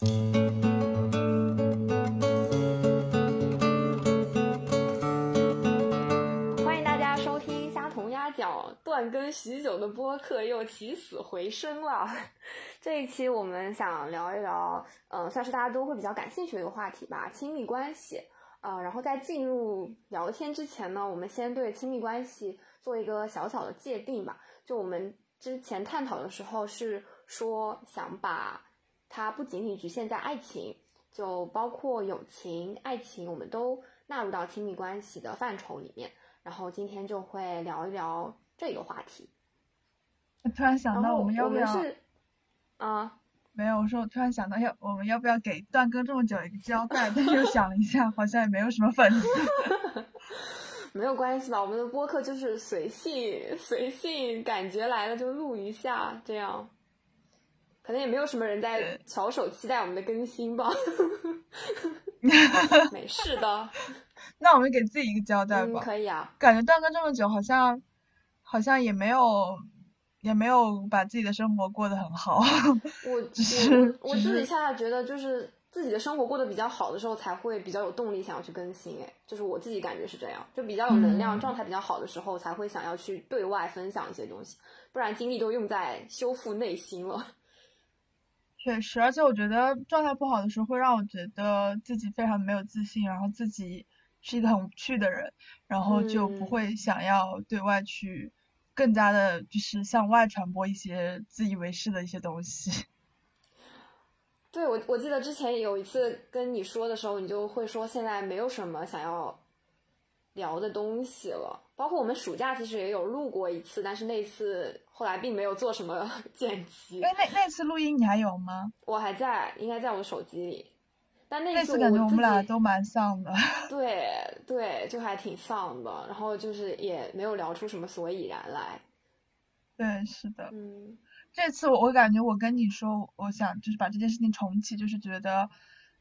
欢迎大家收听虾同鸭讲，断更许久的播客又起死回生了。这一期我们想聊一聊，嗯、算是大家都会比较感兴趣的一个话题吧，亲密关系。呃，然后在进入聊天之前呢，我们先对亲密关系做一个小小的界定吧。就我们之前探讨的时候是说，想把它不仅仅局限在爱情，就包括友情、爱情，我们都纳入到亲密关系的范畴里面。然后今天就会聊一聊这个话题。我突然想到，我们要不要？是啊，没有，我说我突然想到要我们要不要给断更这么久一个交代？但是又想了一下，好像也没有什么粉丝。没有关系吧？我们的播客就是随性随性，感觉来了就录一下，这样。可能也没有什么人在翘首期待我们的更新吧。没事的，那我们给自己一个交代嗯，吧。可以啊。感觉断更这么久，好像好像也没有也没有把自己的生活过得很好。我只是我我自己恰恰觉得，就是自己的生活过得比较好的时候，才会比较有动力想要去更新。哎，就是我自己感觉是这样，就比较有能量、嗯状态比较好的时候，才会想要去对外分享一些东西，不然精力都用在修复内心了。确实，而且我觉得状态不好的时候，会让我觉得自己非常没有自信，然后自己是一个很无趣的人，然后就不嗯会想要对外去更加的，就是向外传播一些自以为是的一些东西。对我，我记得之前有一次跟你说的时候，你就会说现在没有什么想要聊的东西了。包括我们暑假其实也有录过一次，但是那次后来并没有做什么 剪辑。哎，那那次录音你还有吗？我还在，应该在我的手机里。但那次感觉我们俩都蛮丧的。对对，就还挺丧的，然后就是也没有聊出什么所以然来。对，是的。嗯这次我我感觉我跟你说，我想就是把这件事情重启，就是觉得，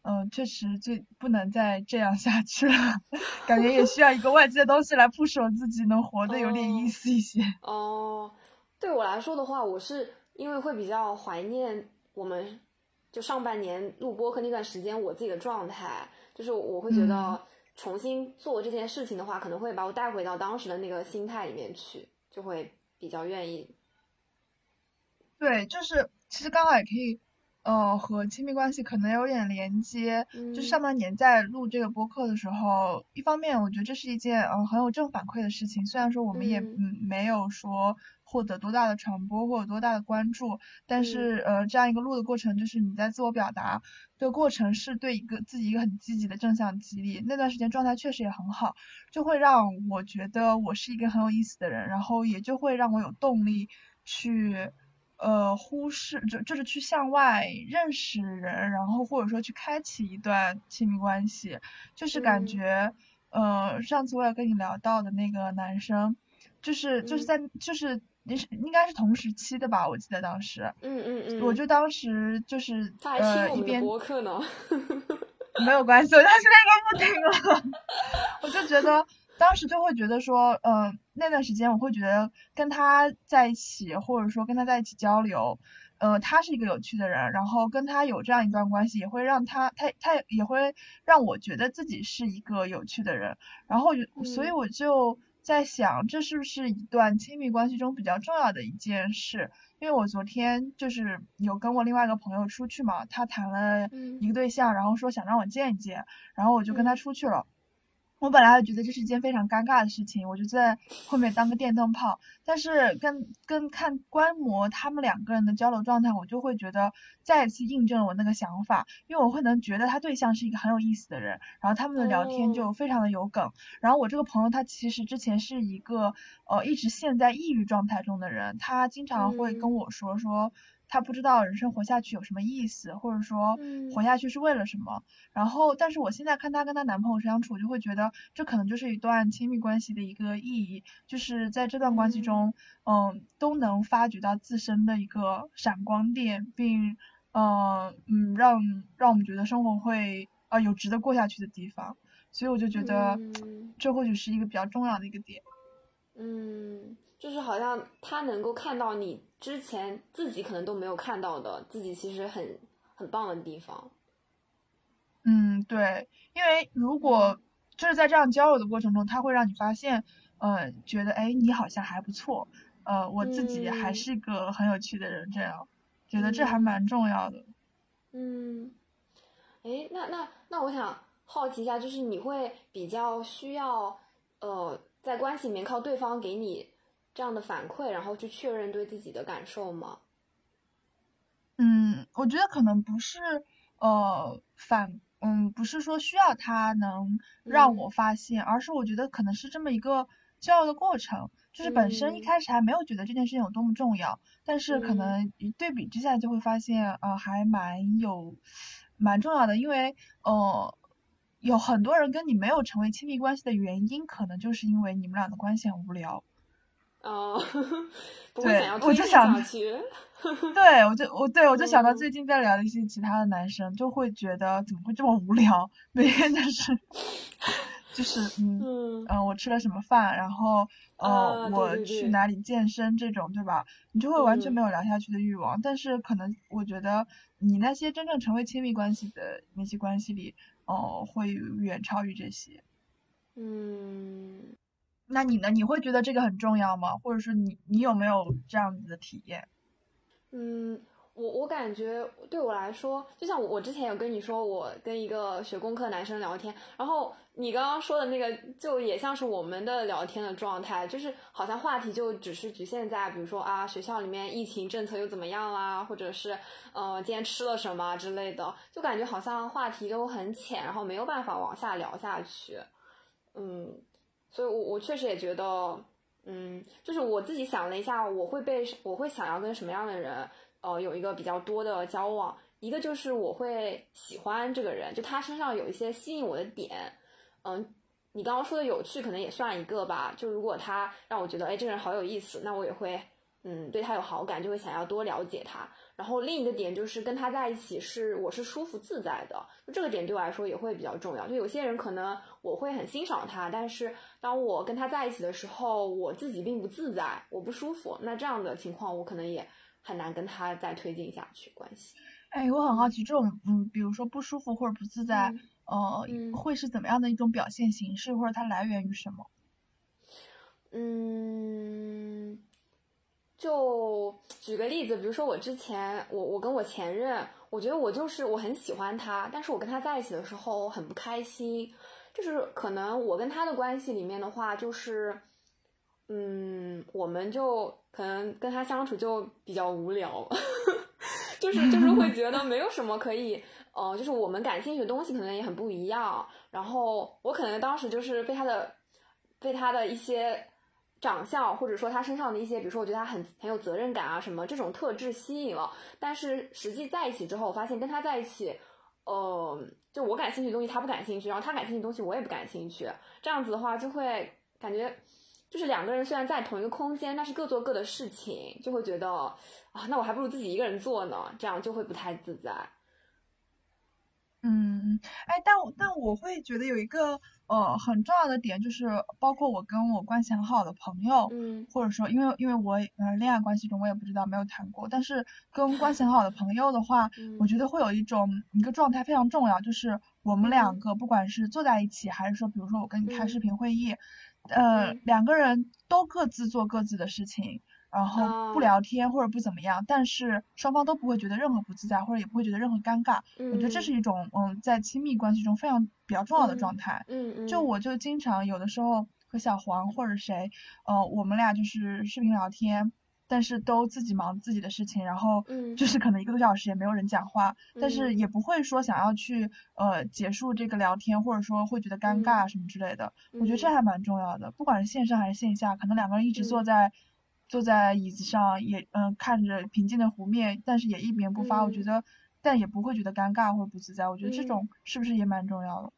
嗯、确实就不能再这样下去了，感觉也需要一个外界的东西来 push 我自己，能活得有点意哦思一些。哦，对我来说的话，我是因为会比较怀念我们就上半年录播课那段时间我自己的状态，就是我会觉嗯得重新做这件事情的话，可能会把我带回到当时的那个心态里面去，就会比较愿意。对，就是其实刚好也可以，呃，和亲密关系可能有点连接。就是上嗯半年在录这个播客的时候，一方面我觉得这是一件嗯、呃很有正反馈的事情，虽然说我们也没有说获得多大的传播或者多大的关注，但嗯是呃这样一个录的过程，就是你在自我表达的过程是对一个自己一个很积极的正向激励。那段时间状态确实也很好，就会让我觉得我是一个很有意思的人，然后也就会让我有动力去。呃，忽视就就是去向外认识人，然后或者说去开启一段亲密关系，就是感嗯。觉，呃，上次我也跟你聊到的那个男生，就是就是嗯。在就是也是应该是同时期的吧，我记得当时，嗯嗯嗯，我就当时就是他还听一边播客呢。没有关系，我到现在应该不听了。我就觉得当时就会觉得说，呃、那段时间我会觉得跟他在一起，或者说跟他在一起交流，呃，他是一个有趣的人，然后跟他有这样一段关系，也会让他他他也会让我觉得自己是一个有趣的人，然后所以嗯我就在想，这是不是一段亲密关系中比较重要的一件事？因为我昨天就是有跟我另外一个朋友出去嘛，他谈了嗯一个对象，然后说想让我见一见，然后我就跟他嗯出去了。我本来还觉得这是一件非常尴尬的事情，我就在后面当个电灯泡。但是跟跟看观摩他们两个人的交流状态，我就会觉得再一次印证了我那个想法，因为我会能觉得他对象是一个很有意思的人，然后他们的聊天哦就非常的有梗。然后我这个朋友他其实之前是一个呃一直陷在抑郁状态中的人，他经常会嗯跟我说说他不知道人生活下去有什么意思，或者说嗯活下去是为了什么。然后，但是我现在看她跟她男朋友相处，我就会觉得这可能就是一段亲密关系的一个意义，就是在这段关系嗯中，嗯，都能发掘到自身的一个闪光点，并呃嗯让让我们觉得生活会啊、有值得过下去的地方。所以我就觉得嗯这或许是一个比较重要的一个点。嗯，就是好像他能够看到你之前自己可能都没有看到的，自己其实很很棒的地方。嗯，对，因为如果就是在这样交流的过程中，他会让你发现，呃，觉得哎，你好像还不错，呃，我自己还是个很有趣的人，这样，觉得这还蛮重要的。嗯，哎，那那那我想好奇一下，就是你会比较需要，呃，在关系里面靠对方给你这样的反馈，然后去确认对自己的感受吗？嗯，我觉得可能不是，呃，反。嗯，不是说需要他能让我发现，而是我觉得可能是这么一个交流的过程，就是本身一开始还没有觉得这件事情有多么重要，但是可能一对比之下就会发现，呃，还蛮有蛮重要的，因为呃，有很多人跟你没有成为亲密关系的原因，可能就是因为你们俩的关系很无聊。哦，对，我就想，对我就我对我就想到最近在聊的一些其他的男生，就会觉得怎么会这么无聊，每天就是就是嗯嗯，我吃了什么饭，然后呃我去哪里健身这种，对吧？你就会完全没有聊下去的欲望。但是可能我觉得你那些真正成为亲密关系的那些关系里，哦，会远超于这些。嗯。那你呢？你会觉得这个很重要吗？或者是你你有没有这样子的体验？嗯，我我感觉对我来说，就像我之前有跟你说，我跟一个学工科男生聊天，然后你刚刚说的那个，就也像是我们的聊天的状态，就是好像话题就只是局限在，比如说啊，学校里面疫情政策又怎么样啦，或者是呃今天吃了什么之类的，就感觉好像话题都很浅，然后没有办法往下聊下去，嗯。所以，我我确实也觉得，嗯，就是我自己想了一下，我会被我会想要跟什么样的人，呃，有一个比较多的交往。一个就是我会喜欢这个人，就他身上有一些吸引我的点，嗯，你刚刚说的有趣可能也算一个吧。就如果他让我觉得，哎，这个人好有意思，那我也会，嗯，对他有好感，就会想要多了解他。然后另一个点就是跟他在一起是我是舒服自在的，就这个点对我来说也会比较重要。就有些人可能我会很欣赏他，但是当我跟他在一起的时候，我自己并不自在，我不舒服。那这样的情况我可能也很难跟他再推进下去关系。哎，我很好奇，这种嗯，比如说不舒服或者不自在，呃，会是怎么样的一种表现形式，或者它来源于什么？嗯。就举个例子，比如说我之前，我我跟我前任，我觉得我就是我很喜欢他，但是我跟他在一起的时候很不开心，就是可能我跟他的关系里面的话，就是，嗯，我们就可能跟他相处就比较无聊，就是就是会觉得没有什么可以，呃，就是我们感兴趣的东西可能也很不一样，然后我可能当时就是被他的，被他的一些。长相，或者说他身上的一些，比如说我觉得他很很有责任感啊，什么这种特质吸引了。但是实际在一起之后，我发现跟他在一起，呃，就我感兴趣的东西他不感兴趣，然后他感兴趣的东西我也不感兴趣。这样子的话，就会感觉就是两个人虽然在同一个空间，但是各做各的事情，就会觉得啊，那我还不如自己一个人做呢，这样就会不太自在。嗯，哎，但但我会觉得有一个呃很重要的点，就是包括我跟我关系很好的朋友，嗯，或者说因为因为我呃恋爱关系中我也不知道没有谈过，但是跟关系很好的朋友的话，我觉得会有一种一个状态非常重要，就是我们两个不管是坐在一起，还是说比如说我跟你开视频会议，呃两个人都各自做各自的事情。然后不聊天或者不怎么样，但是双方都不会觉得任何不自在，或者也不会觉得任何尴尬。我觉得这是一种嗯，在亲密关系中非常比较重要的状态。嗯嗯。就我就经常有的时候和小黄或者谁，呃，我们俩就是视频聊天，但是都自己忙自己的事情，然后就是可能一个多小时也没有人讲话，但是也不会说想要去呃结束这个聊天，或者说会觉得尴尬什么之类的。我觉得这还蛮重要的，不管是线上还是线下，可能两个人一直坐在。坐在椅子上也嗯看着平静的湖面，但是也一言不发。我觉得，但也不会觉得尴尬或者不自在。我觉得这种是不是也蛮重要的？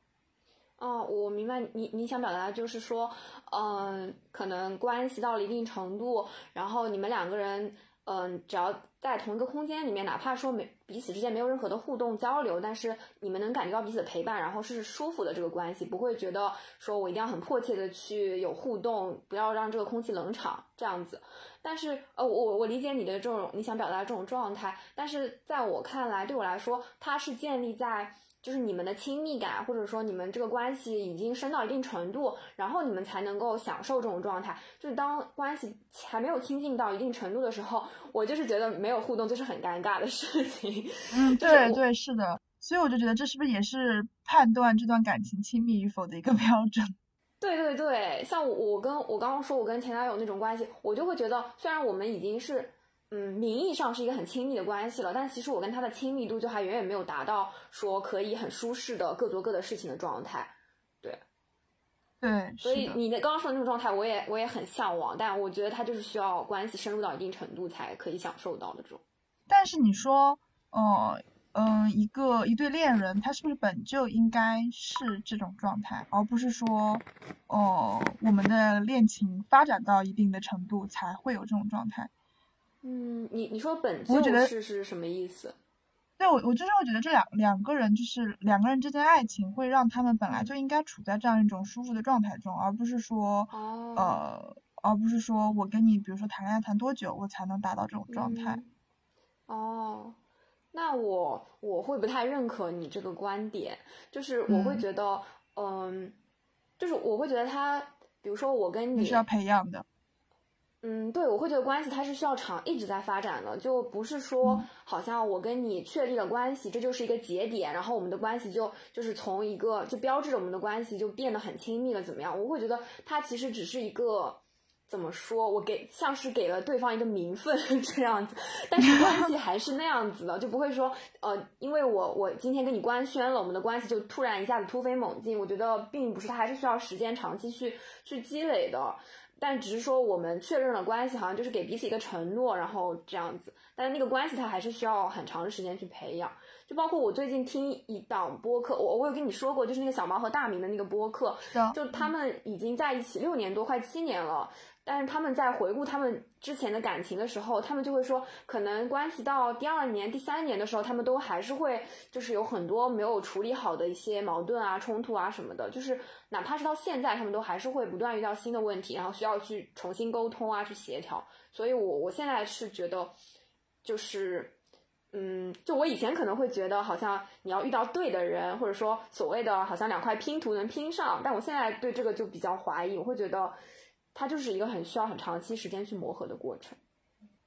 哦，我明白你你想表达的就是说，嗯，可能关系到了一定程度，然后你们两个人，嗯，只要在同一个空间里面，哪怕说没彼此之间没有任何的互动交流，但是你们能感觉到彼此的陪伴，然后是舒服的这个关系，不会觉得说我一定要很迫切的去有互动，不要让这个空气冷场这样子。但是呃，我我理解你的这种你想表达这种状态，但是在我看来，对我来说，它是建立在。就是你们的亲密感，或者说你们这个关系已经深到一定程度，然后你们才能够享受这种状态。就是当关系还没有亲近到一定程度的时候，我就是觉得没有互动就是很尴尬的事情。嗯，对对是的，所以我就觉得这是不是也是判断这段感情亲密与否的一个标准？对对对，像我跟我刚刚说我跟前男友那种关系，我就会觉得虽然我们已经是。嗯，名义上是一个很亲密的关系了，但其实我跟他的亲密度就还远远没有达到说可以很舒适的各做各的事情的状态。对，对，所以你的刚刚说的那种状态，我也我也很向往，但我觉得他就是需要关系深入到一定程度才可以享受到的这种。但是你说，呃，嗯，一个一对恋人，他是不是本就应该是这种状态，而不是说，哦，我们的恋情发展到一定的程度才会有这种状态？嗯，你你说本就是是什么意思？对我我就是会觉得这两两个人就是两个人之间爱情会让他们本来就应该处在这样一种舒服的状态中，而不是说呃，而不是说我跟你比如说谈恋爱谈多久我才能达到这种状态。哦，那我我会不太认可你这个观点，就是我会觉得，嗯，就是我会觉得他，比如说我跟你是要培养的。嗯，对，我会觉得关系它是需要长一直在发展的，就不是说好像我跟你确立了关系，这就是一个节点，然后我们的关系就就是从一个就标志着我们的关系就变得很亲密了，怎么样？我会觉得它其实只是一个怎么说，我给像是给了对方一个名分这样子，但是关系还是那样子的，就不会说呃，因为我我今天跟你官宣了，我们的关系就突然一下子突飞猛进。我觉得并不是，它还是需要时间长期去去积累的。但只是说我们确认了关系，好像就是给彼此一个承诺，然后这样子。但是那个关系它还是需要很长的时间去培养。就包括我最近听一档播客，我我有跟你说过，就是那个小毛和大明的那个播客，就他们已经在一起六年多，快七年了。但是他们在回顾他们之前的感情的时候，他们就会说，可能关系到第二年、第三年的时候，他们都还是会就是有很多没有处理好的一些矛盾啊、冲突啊什么的。就是哪怕是到现在，他们都还是会不断遇到新的问题，然后需要去重新沟通啊、去协调。所以，我我现在是觉得，就是，嗯，就我以前可能会觉得，好像你要遇到对的人，或者说所谓的好像两块拼图能拼上，但我现在对这个就比较怀疑，我会觉得。它就是一个很需要很长期时间去磨合的过程。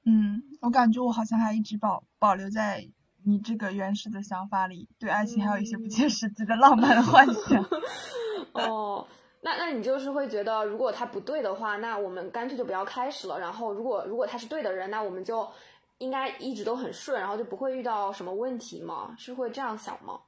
嗯，我感觉我好像还一直保保留在你这个原始的想法里，对爱情还有一些不切实际的浪漫的幻想。哦，那那你就是会觉得，如果他不对的话，那我们干脆就不要开始了。然后，如果如果他是对的人，那我们就应该一直都很顺，然后就不会遇到什么问题吗？是会这样想吗？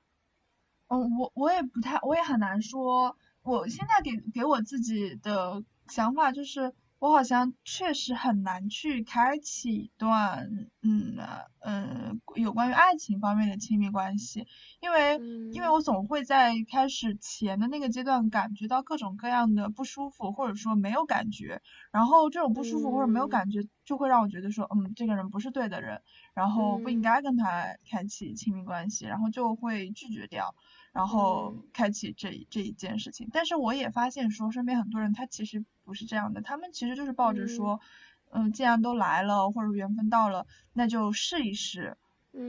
嗯，我我也不太，我也很难说。我现在给给我自己的。想法就是，我好像确实很难去开启一段，嗯呃，有关于爱情方面的亲密关系，因为因为我总会在开始前的那个阶段感觉到各种各样的不舒服，或者说没有感觉，然后这种不舒服或者没有感觉就会让我觉得说，嗯，这个人不是对的人，然后不应该跟他开启亲密关系，然后就会拒绝掉。然后开启这这一件事情，但是我也发现说，身边很多人他其实不是这样的，他们其实就是抱着说，嗯，既然都来了，或者缘分到了，那就试一试，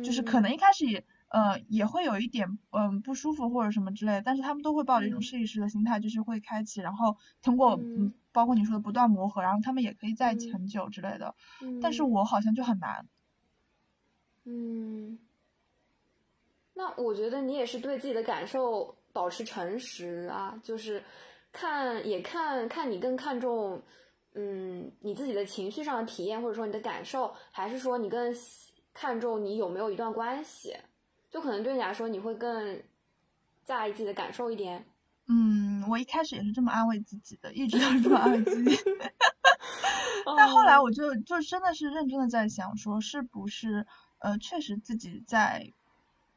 就是可能一开始也呃也会有一点嗯不舒服或者什么之类的，但是他们都会抱着一种试一试的心态，就是会开启，然后通过嗯包括你说的不断磨合，然后他们也可以在一起很久之类的，但是我好像就很难，嗯。那我觉得你也是对自己的感受保持诚实啊，就是看也看看你更看重，嗯，你自己的情绪上的体验，或者说你的感受，还是说你更看重你有没有一段关系？就可能对你来说，你会更在意自己的感受一点。嗯，我一开始也是这么安慰自己的，一直都是这么安慰自己。但后来我就就真的是认真的在想，说是不是呃，确实自己在。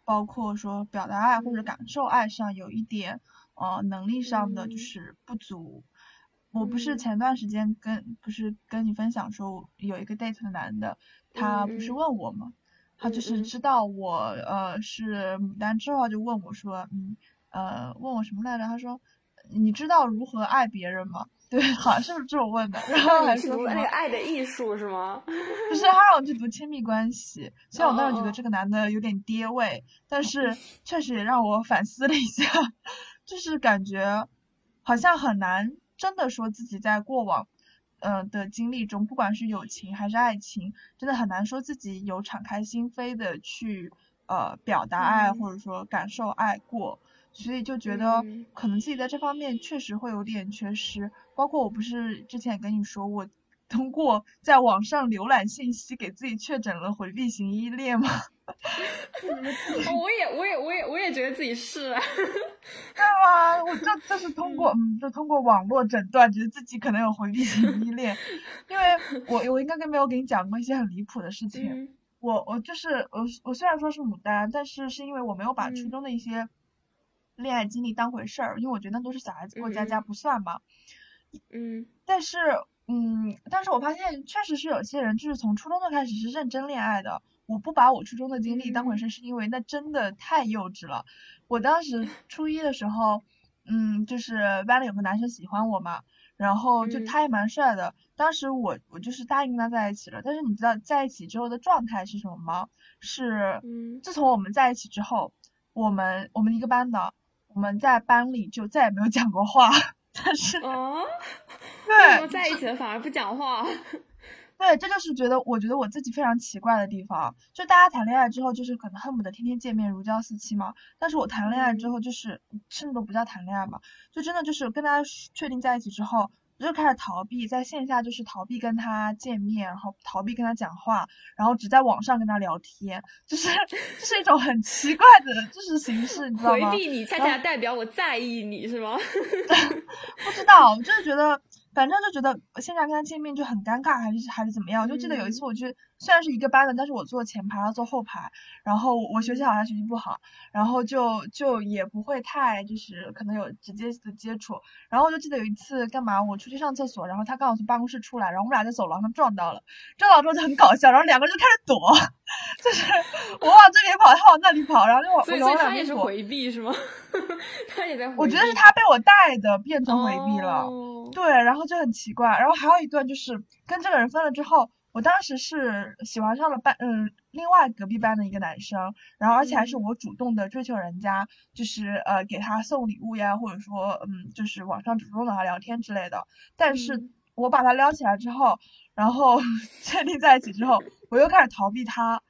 包括说表达爱或者感受爱上有一点呃能力上的就是不足，我不是嗯前段时间跟不是跟你分享说有一个 date 的男的，他不是嗯问我吗？他就是知道我呃是牡丹之后，就问我说，嗯呃问我什么来着？他说你知道如何爱别人吗？对，好像是不是这种问的？然后还说什么那个爱的艺术是吗？不是，他让我去读亲密关系。虽然我当时觉得这个男的有点爹味，但是确实也让我反思了一下，就是感觉好像很难真的说自己在过往，呃的经历中，不管是友情还是爱情，真的很难说自己有敞开心扉的去呃表达爱、嗯或者说感受爱过。所以就觉得嗯可能自己在这方面确实会有点缺失，包括我不是之前也跟你说，我通过在网上浏览信息给自己确诊了回避型依恋吗？哦，我也我也我也我也觉得自己是，啊对吗？我这这是通过嗯，就通过网络诊断，觉得自己可能有回避型依恋，因为我我应该跟没有给你讲过一些很离谱的事情。嗯我我就是我我虽然说是牡丹，但是是因为我没有把初嗯中的一些恋爱经历当回事儿，因为我觉得那都是小孩子过家家不算嘛。嗯但是，嗯，但是我发现确实是有些人就是从初中就开始是认真恋爱的。我不把我初中的经历当回嗯事，是因为那真的太幼稚了。我当时 初一的时候，嗯，就是班里有个男生喜欢我嘛，然后就嗯他也蛮帅的。当时我我就是答应跟他在一起了，但是你知道在一起之后的状态是什么吗？是嗯自从我们在一起之后，我们我们一个班的，我们在班里就再也没有讲过话。但是哦，对在一起了反而不讲话？对，这就是觉得，我觉得我自己非常奇怪的地方。就大家谈恋爱之后，就是可能恨不得天天见面，如胶似漆嘛。但是我谈恋爱之嗯后，就是甚至都不叫谈恋爱嘛，就真的就是跟大家确定在一起之后，我就开始逃避，在线下就是逃避跟他见面，然后逃避跟他讲话，然后只在网上跟他聊天，就是 这是一种很奇怪的就是形式，你知道吗？回避你，恰恰代表我在意你是吗？不知道，我就是觉得，反正就觉得线下跟他见面就很尴尬，还是还是怎么样。我就记得有一次，嗯我去虽然是一个班的，但是我坐前排，他坐后排，然后我学习好，他学习不好，然后就就也不会太就是可能有直接的接触。然后我就记得有一次干嘛，我出去上厕所，然后他刚好从办公室出来，然后我们俩在走廊上撞到了，撞到之后就很搞笑，然后两个人就开始躲，就是我往这边跑，他往那里跑，然后就往所以我往所以他也是。回避是吗？他也在回避。我觉得是他被我带的变成回避了。哦对，然后就很奇怪，然后还有一段就是跟这个人分了之后，我当时是喜欢上了班，嗯，另外隔壁班的一个男生，然后而且还是嗯我主动的追求人家，就是呃给他送礼物呀，或者说嗯就是网上主动的和他聊天之类的，但是嗯我把他撩起来之后，然后 确定在一起之后，我又开始逃避他，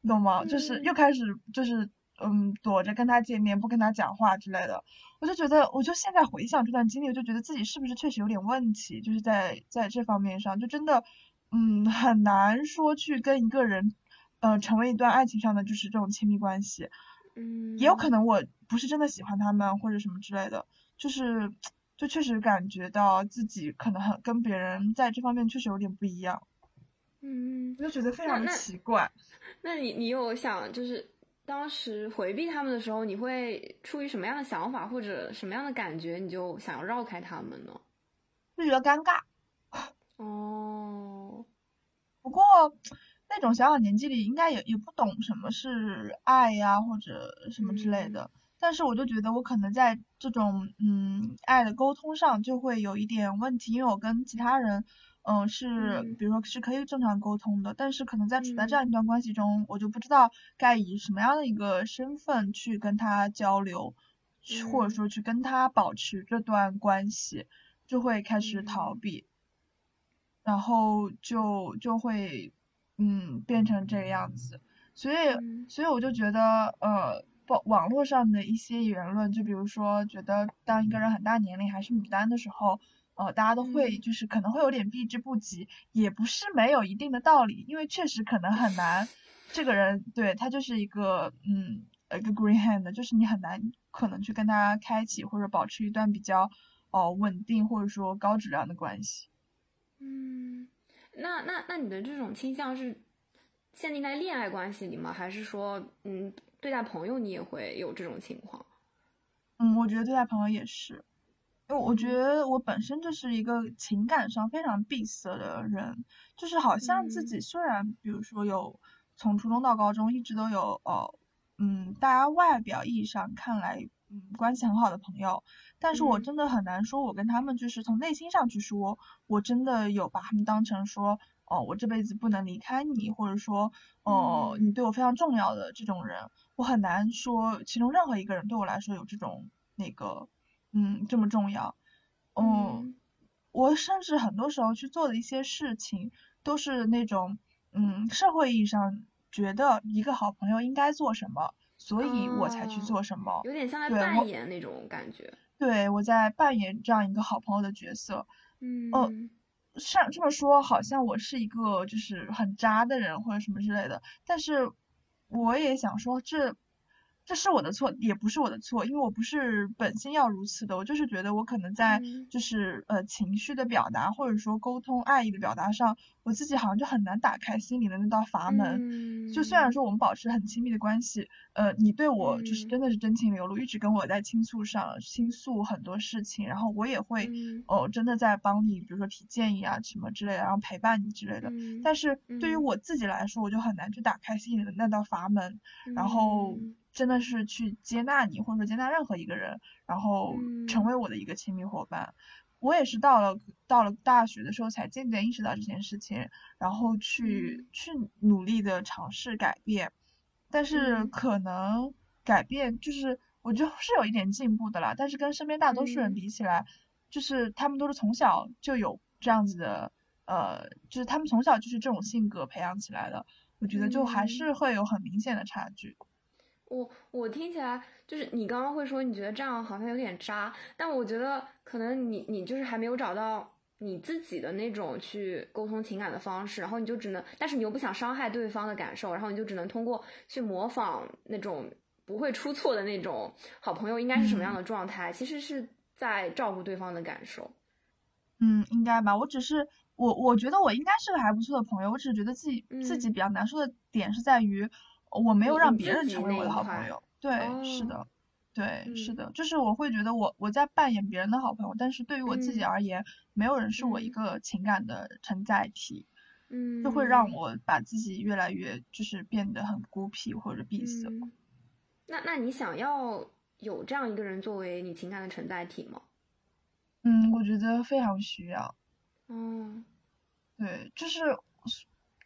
你懂吗？就是嗯又开始就是嗯躲着跟他见面，不跟他讲话之类的。我就觉得，我就现在回想这段经历，我就觉得自己是不是确实有点问题，就是在在这方面上，就真的，嗯，很难说去跟一个人，呃，成为一段爱情上的就是这种亲密关系，嗯，也有可能我不是真的喜欢他们或者什么之类的，就是，就确实感觉到自己可能很跟别人在这方面确实有点不一样，嗯，我就觉得非常的那那奇怪。那你你有想就是当时回避他们的时候，你会出于什么样的想法或者什么样的感觉，你就想要绕开他们呢？就觉得尴尬。哦，不过那种小小年纪里应该也也不懂什么是爱呀或者什么之类嗯。的，但是我就觉得我可能在这种嗯爱的沟通上就会有一点问题，因为我跟其他人嗯、呃是嗯。比如说是可以正常沟通的，但是可能在处在这嗯样一段关系中，我就不知道该以什么样的一个身份去跟他交流，去或者嗯。说去跟他保持这段关系，就会开始逃嗯。避。然后就就会嗯变成这个样子，所以嗯。所以我就觉得呃，网网络上的一些言论，就比如说觉得当一个人很大年龄还是牡丹的时候，呃，大家都会嗯。就是可能会有点避之不及，也不是没有一定的道理，因为确实可能很难，这个人对他就是一个嗯一个 green hand，就是你很难可能去跟他开启或者保持一段比较哦、稳定或者说高质量的关系。嗯，那那那你的这种倾向是限定在恋爱关系里吗？还是说，嗯，对待朋友你也会有这种情况？嗯，我觉得对待朋友也是。因为我觉得我本身就是一个情感上非常闭塞的人，就是好像自己虽然比如说有从初中到高中一直都有呃嗯大家外表意义上看来嗯关系很好的朋友，但是我真的很难说我跟他们就是从内心上去说，我真的有把他们当成说哦我这辈子不能离开你，或者说哦你对我非常重要的这种人，我很难说其中任何一个人对我来说有这种那个。嗯，这么重要，嗯，我甚至很多时候去做的一些事情，都是那种，嗯，社会意义上觉得一个好朋友应该做什么，所以我才去做什么，有点像在扮演那种感觉。对，我在扮演这样一个好朋友的角色。嗯，哦，像这么说，好像我是一个就是很渣的人或者什么之类的，但是我也想说这。这是我的错，也不是我的错，因为我不是本心要如此的，我就是觉得我可能在就是呃情绪的表达或者说沟通爱意的表达上，我自己好像就很难打开心里的那道阀门。就虽然说我们保持很亲密的关系，呃，你对我就是真的是真情流露，一直跟我在倾诉上倾诉很多事情，然后我也会哦真的在帮你，比如说提建议啊什么之类的，然后陪伴你之类的。但是对于我自己来说，我就很难去打开心里的那道阀门，然后。真的是去接纳你，或者说接纳任何一个人，然后成为我的一个亲密伙伴。我也是到了到了大学的时候，才渐渐意识到这件事情，然后去去努力的尝试改变。但是可能改变就是我觉得是有一点进步的啦，但是跟身边大多数人比起来，就是他们都是从小就有这样子的，呃，就是他们从小就是这种性格培养起来的，我觉得就还是会有很明显的差距。我我听起来就是你刚刚会说你觉得这样好像有点渣，但我觉得可能你你就是还没有找到你自己的那种去沟通情感的方式，然后你就只能，但是你又不想伤害对方的感受，然后你就只能通过去模仿那种不会出错的那种好朋友应该是什么样的状态，其实是在照顾对方的感受。嗯，应该吧。我只是我我觉得我应该是个还不错的朋友，我只是觉得自己自己比较难受的点是在于。我没有让别人成为我的好朋友，对，是的，对，是的，就是我会觉得我我在扮演别人的好朋友，但是对于我自己而言，没有人是我一个情感的承载体，嗯，就会让我把自己越来越就是变得很孤僻或者闭塞。那那你想要有这样一个人作为你情感的承载体吗？嗯，我觉得非常需要。嗯，对，就是。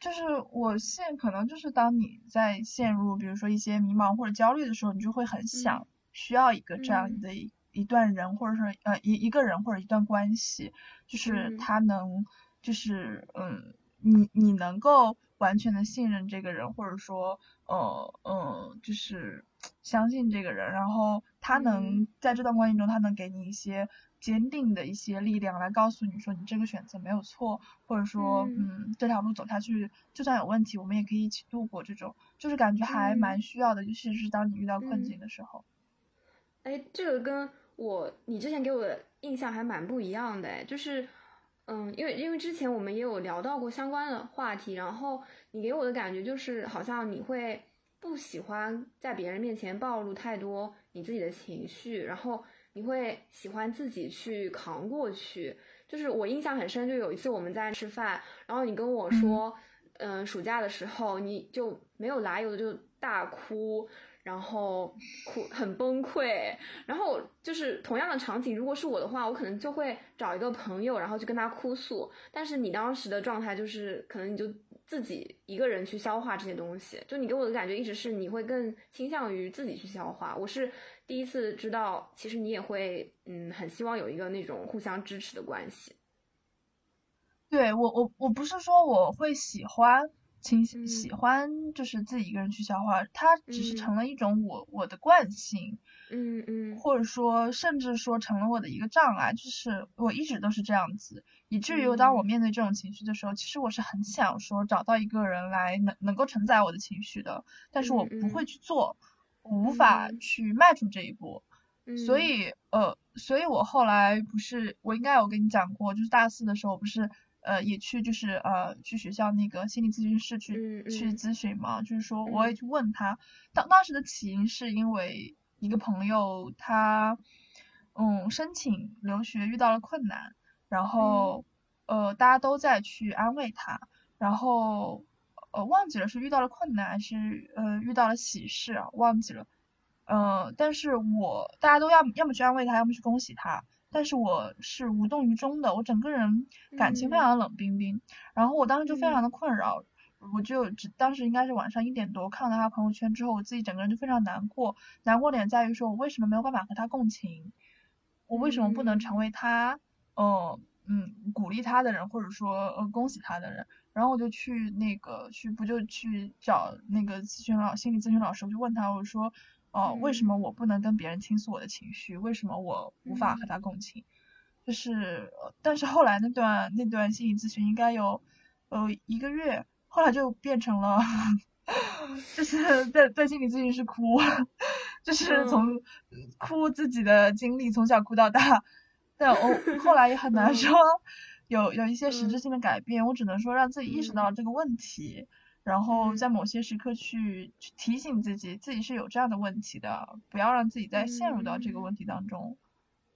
就是我现可能就是当你在陷入比如说一些迷茫或者焦虑的时候，你就会很想需要一个这样的一一段人，或者说呃一一个人或者一段关系，就是他能就是嗯你你能够完全的信任这个人，或者说呃呃就是相信这个人，然后他能在这段关系中他能给你一些。坚定的一些力量来告诉你说你这个选择没有错，或者说嗯这条路走下去就算有问题我们也可以一起度过，这种就是感觉还蛮需要的，尤其是当你遇到困境的时候。哎，这个跟我你之前给我的印象还蛮不一样的哎，就是嗯因为因为之前我们也有聊到过相关的话题，然后你给我的感觉就是好像你会不喜欢在别人面前暴露太多你自己的情绪，然后。你会喜欢自己去扛过去，就是我印象很深，就有一次我们在吃饭，然后你跟我说，嗯，暑假的时候你就没有来由的就大哭，然后哭很崩溃，然后就是同样的场景，如果是我的话，我可能就会找一个朋友，然后去跟他哭诉，但是你当时的状态就是可能你就。自己一个人去消化这些东西，就你给我的感觉一直是你会更倾向于自己去消化。我是第一次知道，其实你也会，嗯，很希望有一个那种互相支持的关系。对我，我我不是说我会喜欢。倾喜欢就是自己一个人去消化，它只是成了一种我我的惯性，嗯嗯，或者说甚至说成了我的一个障碍，就是我一直都是这样子，以至于当我面对这种情绪的时候，其实我是很想说找到一个人来能能够承载我的情绪的，但是我不会去做，无法去迈出这一步，所以呃，所以我后来不是我应该有跟你讲过，就是大四的时候不是。呃，也去就是呃，去学校那个心理咨询室去去咨询嘛，就是说我也去问他，当当时的起因是因为一个朋友他，嗯，申请留学遇到了困难，然后呃，大家都在去安慰他，然后呃，忘记了是遇到了困难还是呃遇到了喜事啊，忘记了，呃，但是我大家都要要么去安慰他，要么去恭喜他，但是我是无动于衷的，我整个人感情非常的冷冰冰，然后我当时就非常的困扰。我就只当时应该是晚上一点多看到他朋友圈之后，我自己整个人就非常难过。难过点在于说，我为什么没有办法和他共情？我为什么不能成为他，呃，嗯，鼓励他的人，或者说呃恭喜他的人？然后我就去那个去不就去找那个咨询老心理咨询老师，我就问他，我说，哦，为什么我不能跟别人倾诉我的情绪？为什么我无法和他共情？就是，但是后来那段那段心理咨询应该有呃一个月。后来就变成了，就是 在在心理咨询室哭，就是从哭自己的经历，从小哭到大，但我后来也很难说有有一些实质性的改变，我只能说让自己意识到这个问题，然后在某些时刻去去提醒自己，自己是有这样的问题的，不要让自己再陷入到这个问题当中。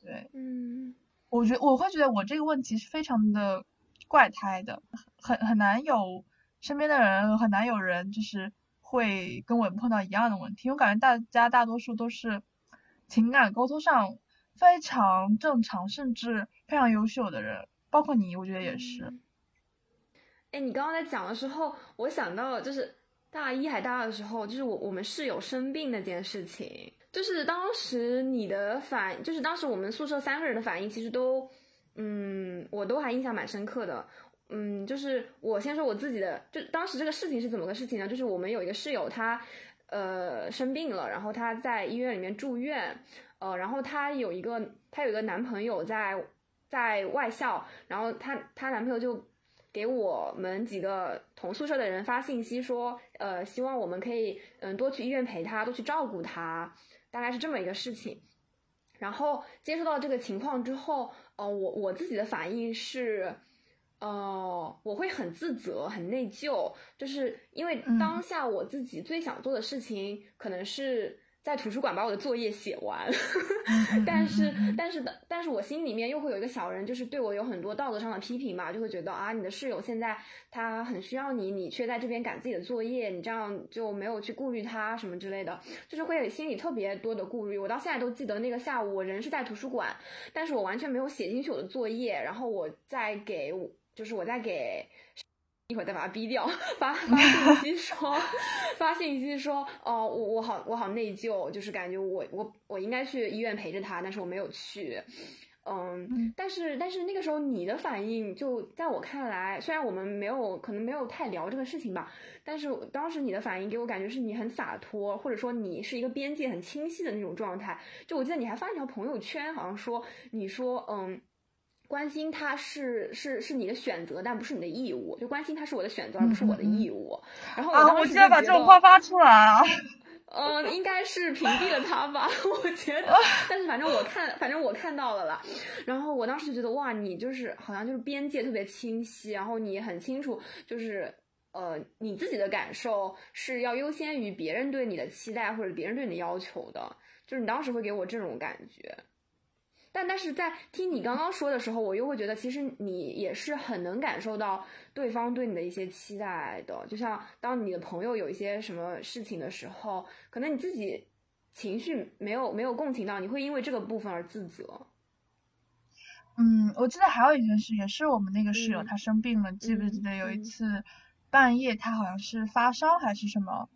对，嗯，我觉我会觉得我这个问题是非常的怪胎的，很很难有。身边的人很难有人就是会跟我碰到一样的问题，我感觉大家大多数都是情感沟通上非常正常，甚至非常优秀的人，包括你，我觉得也是。哎，你刚刚在讲的时候，我想到了就是大一还大二的时候，就是我我们室友生病那件事情，就是当时你的反，就是当时我们宿舍三个人的反应，其实都，嗯，我都还印象蛮深刻的。嗯，就是我先说我自己的，就当时这个事情是怎么个事情呢？就是我们有一个室友，她呃生病了，然后她在医院里面住院，呃，然后她有一个她有一个男朋友在在外校，然后她她男朋友就给我们几个同宿舍的人发信息说，呃，希望我们可以嗯多去医院陪他，多去照顾他，大概是这么一个事情。然后接触到这个情况之后，呃，我我自己的反应是。哦，我会很自责，很内疚，就是因为当下我自己最想做的事情，可能是在图书馆把我的作业写完，但是，但是的，但是我心里面又会有一个小人，就是对我有很多道德上的批评嘛，就会觉得啊，你的室友现在他很需要你，你却在这边赶自己的作业，你这样就没有去顾虑他什么之类的，就是会心里特别多的顾虑。我到现在都记得那个下午，我人是在图书馆，但是我完全没有写进去我的作业，然后我在给。就是我在给一会儿再把他逼掉，发 发信息说，发信息说，哦，我我好我好内疚，就是感觉我我我应该去医院陪着他，但是我没有去，嗯，但是但是那个时候你的反应就在我看来，虽然我们没有可能没有太聊这个事情吧，但是当时你的反应给我感觉是你很洒脱，或者说你是一个边界很清晰的那种状态。就我记得你还发一条朋友圈，好像说你说嗯。关心他是是是你的选择，但不是你的义务。就关心他是我的选择，而不是我的义务。然后我当时就把这种话发出来啊。嗯，应该是屏蔽了他吧，我觉得。但是反正我看，反正我看到了啦。然后我当时就觉得，哇，你就是好像就是边界特别清晰，然后你很清楚，就是呃，你自己的感受是要优先于别人对你的期待或者别人对你的要求的。就是你当时会给我这种感觉。但但是在听你刚刚说的时候，我又会觉得，其实你也是很能感受到对方对你的一些期待的。就像当你的朋友有一些什么事情的时候，可能你自己情绪没有没有共情到，你会因为这个部分而自责。嗯，我记得还有一件事，也是我们那个室友他生病了，记不记得有一次半夜他好像是发烧还是什么，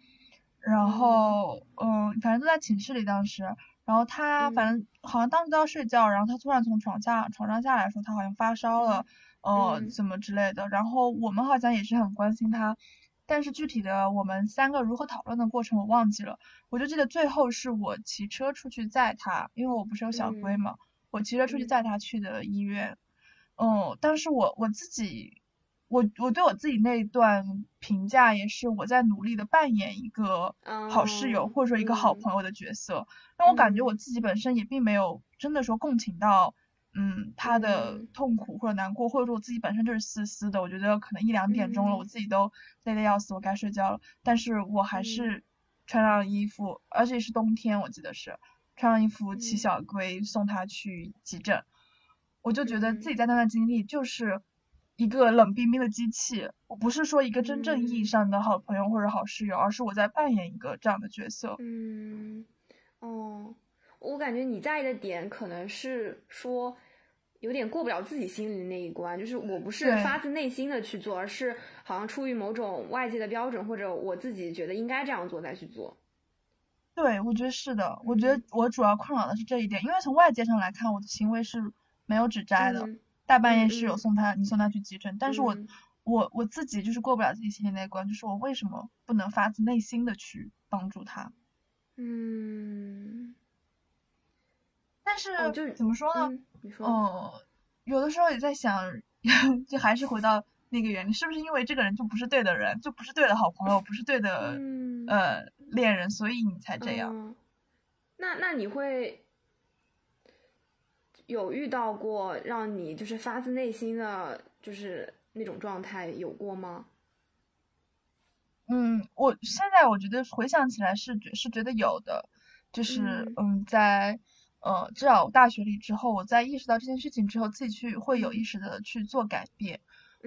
然后嗯，反正都在寝室里当时。然后他反正好像当时都要睡觉，然后他突然从床下床上下来说他好像发烧了，呃，怎么之类的。然后我们好像也是很关心他，但是具体的我们三个如何讨论的过程我忘记了，我就记得最后是我骑车出去载他，因为我不是有小龟嘛，我骑车出去载他去的医院。嗯，但是我我自己。我我对我自己那一段评价也是我在努力的扮演一个好室友或者说一个好朋友的角色，让我感觉我自己本身也并没有真的说共情到，嗯，他的痛苦或者难过，或者说我自己本身就是丝丝的，我觉得可能一两点钟了，我自己都累得要死，我该睡觉了，但是我还是穿上衣服，而且是冬天，我记得是，穿上衣服骑小龟送他去急诊。我就觉得自己在那段经历就是一个冷冰冰的机器，我不是说一个真正意义上的好朋友或者好室友，而是我在扮演一个这样的角色。嗯，哦，我感觉你在意的点可能是说。有点过不了自己心里的那一关，就是我不是发自内心的去做，而是好像出于某种外界的标准，或者我自己觉得应该这样做再去做。对，我觉得是的。我觉得我主要困扰的是这一点，因为从外界上来看，我的行为是没有指摘的。大半夜室友送他，你送他去急诊，但是我我我自己就是过不了自己心里那一关，就是我为什么不能发自内心的去帮助他？嗯。但是就怎么说呢？你说，哦，有的时候也在想，就还是回到那个原理，是不是因为这个人就不是对的人，就不是对的好朋友，不是对的呃恋人，所以你才这样？那那你会有遇到过让你就是发自内心的就是那种状态有过吗？嗯，我现在我觉得回想起来是觉是觉得有的，就是嗯在。呃，至少大学里之后，我在意识到这件事情之后，自己去会有意识的去做改变，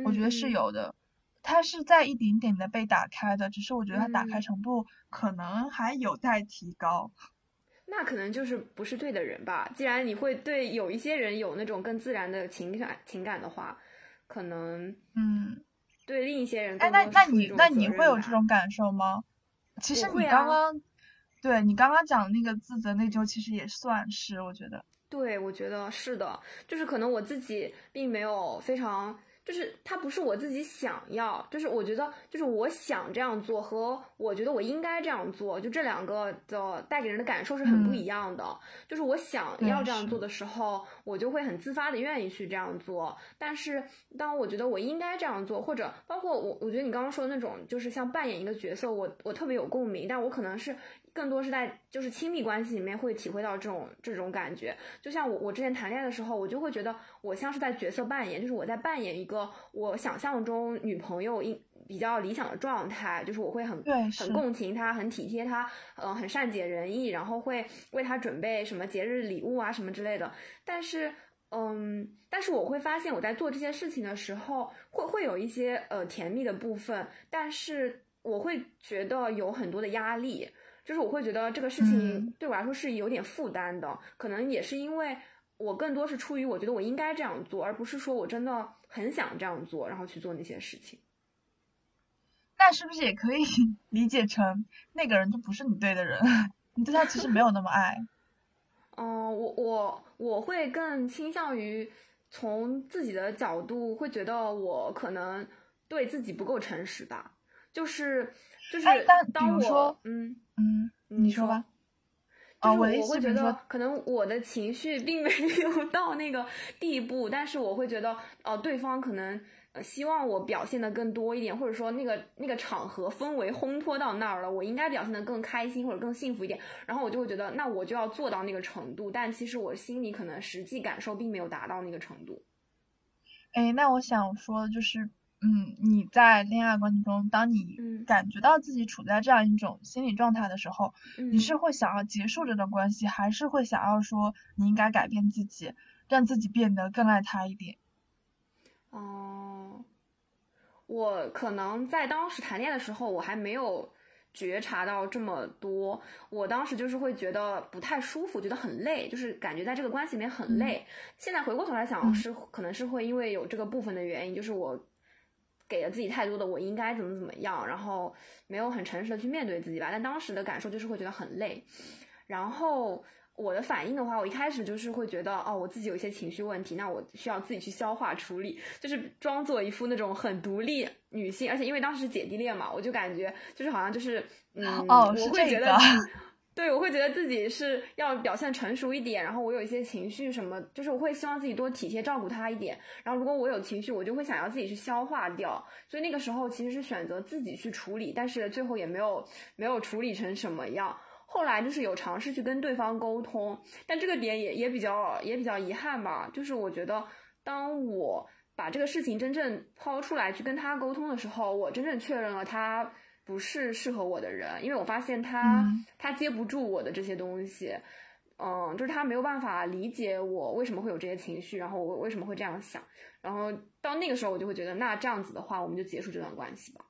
我觉得是有的。它是在一点点的被打开的，只是我觉得它打开程度可能还有待提高。那可能就是不是对的人吧？既然你会对有一些人有那种更自然的情感情感的话，可能嗯，对另一些人，哎，那那你那你会有这种感受吗？其实你刚刚。对你刚刚讲那个自责内疚，其实也算是，我觉得。对，我觉得是的，就是可能我自己并没有非常。就是它不是我自己想要，就是我觉得，就是我想这样做和我觉得我应该这样做，就这两个的带给人的感受是很不一样的。就是我想要这样做的时候，我就会很自发的愿意去这样做。但是当我觉得我应该这样做，或者包括我，我觉得你刚刚说的那种，就是像扮演一个角色，我我特别有共鸣。但我可能是更多是在就是亲密关系里面会体会到这种这种感觉。就像我我之前谈恋爱的时候，我就会觉得我像是在角色扮演，就是我在扮演一个。我想象中女朋友应比较理想的状态，就是我会很很共情她，很体贴她，嗯，很善解人意，然后会为她准备什么节日礼物啊什么之类的。但是，嗯，但是我会发现我在做这些事情的时候，会会有一些呃甜蜜的部分，但是我会觉得有很多的压力，就是我会觉得这个事情对我来说是有点负担的，可能也是因为。我更多是出于我觉得我应该这样做，而不是说我真的很想这样做，然后去做那些事情。那是不是也可以 理解成那个人就不是你对的人？你对他其实没有那么爱。嗯，我我我会更倾向于从自己的角度，会觉得我可能对自己不够诚实吧。就是就是当我嗯嗯，你说吧。就是我会觉得，可能我的情绪并没有 到那个地步，但是我会觉得，呃，对方可能希望我表现的更多一点，或者说那个那个场合氛围烘托到那儿了，我应该表现的更开心或者更幸福一点，然后我就会觉得，那我就要做到那个程度，但其实我心里可能实际感受并没有达到那个程度。哎，那我想说的就是。嗯，你在恋爱关系中，当你感觉到自己处在这样一种心理状态的时候，你是会想要结束这段关系，还是会想要说你应该改变自己，让自己变得更爱他一点？哦，我可能在当时谈恋爱的时候，我还没有觉察到这么多。我当时就是会觉得不太舒服，觉得很累，就是感觉在这个关系里面很累。现在回过头来想，是可能是会因为有这个部分的原因，就是我。给了自己太多的我应该怎么怎么样，然后没有很诚实的去面对自己吧。但当时的感受就是会觉得很累。然后我的反应的话，我一开始就是会觉得哦，我自己有一些情绪问题，那我需要自己去消化处理，就是装作一副那种很独立女性。而且因为当时是姐弟恋嘛，我就感觉就是好像就是嗯，我会觉得。对，我会觉得自己是要表现成熟一点，然后我有一些情绪什么，就是我会希望自己多体贴照顾他一点。然后如果我有情绪，我就会想要自己去消化掉。所以那个时候其实是选择自己去处理，但是最后也没有没有处理成什么样。后来就是有尝试去跟对方沟通，但这个点也也比较也比较遗憾吧。就是我觉得当我把这个事情真正抛出来去跟他沟通的时候，我真正确认了他。不是适合我的人，因为我发现他他接不住我的这些东西，嗯，就是他没有办法理解我为什么会有这些情绪，然后我为什么会这样想，然后到那个时候我就会觉得，那这样子的话，我们就结束这段关系吧。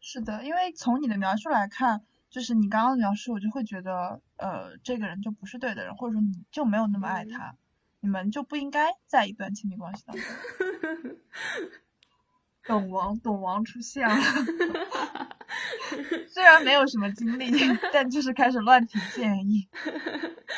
是的，因为从你的描述来看，就是你刚刚的描述，我就会觉得，呃，这个人就不是对的人，或者说你就没有那么爱他，你们就不应该在一段亲密关系当中。懂王，懂王出现了。虽然没有什么经历，但就是开始乱提建议。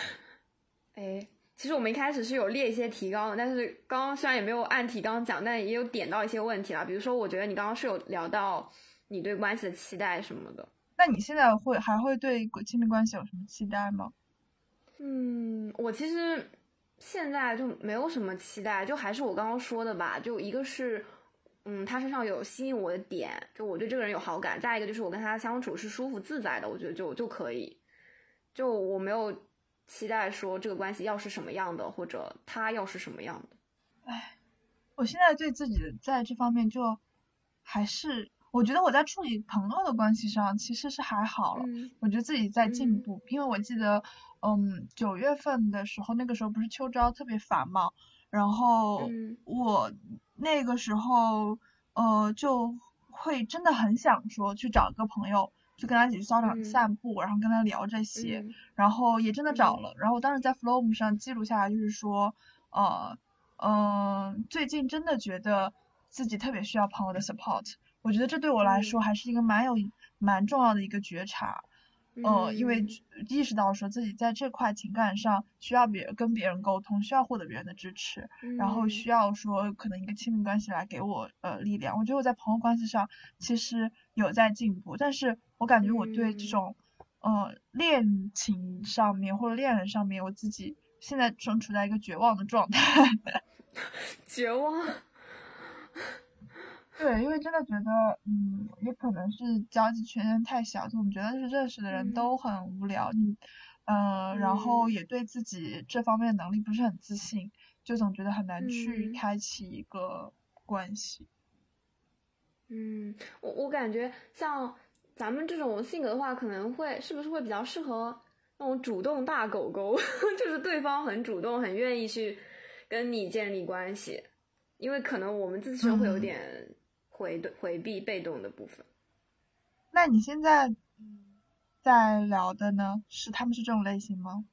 哎，其实我们一开始是有列一些提纲的，但是刚刚虽然也没有按提纲讲，但也有点到一些问题了。比如说，我觉得你刚刚是有聊到你对关系的期待什么的。那你现在会还会对亲密关系有什么期待吗？嗯，我其实现在就没有什么期待，就还是我刚刚说的吧，就一个是。嗯，他身上有吸引我的点，就我对这个人有好感。再一个就是我跟他相处是舒服自在的，我觉得就就可以。就我没有期待说这个关系要是什么样的，或者他要是什么样的。唉，我现在对自己在这方面就还是，我觉得我在处理朋友的关系上其实是还好了。我觉得自己在进步，因为我记得，嗯，九月份的时候，那个时候不是秋招特别烦嘛，然后我。那个时候，呃，就会真的很想说去找一个朋友，去跟他一起去操场散步，然后跟他聊这些，然后也真的找了。然后我当时在 Flow 上记录下来，就是说，呃，嗯，最近真的觉得自己特别需要朋友的 support。我觉得这对我来说还是一个蛮有蛮重要的一个觉察。嗯，因为意识到说自己在这块情感上需要别人跟别人沟通，需要获得别人的支持，然后需要说可能一个亲密关系来给我呃力量。我觉得我在朋友关系上其实有在进步，但是我感觉我对这种呃恋情上面或者恋人上面，我自己现在正处在一个绝望的状态。绝望。对，因为真的觉得，嗯，也可能是交际圈太小，就我们觉得是认识的人都很无聊，你，嗯，然后也对自己这方面的能力不是很自信，就总觉得很难去开启一个关系。嗯，我我感觉像咱们这种性格的话，可能会是不是会比较适合那种主动大狗狗，就是对方很主动，很愿意去跟你建立关系，因为可能我们自身会有点。回回避被动的部分。那你现在在聊的呢？是他们是这种类型吗？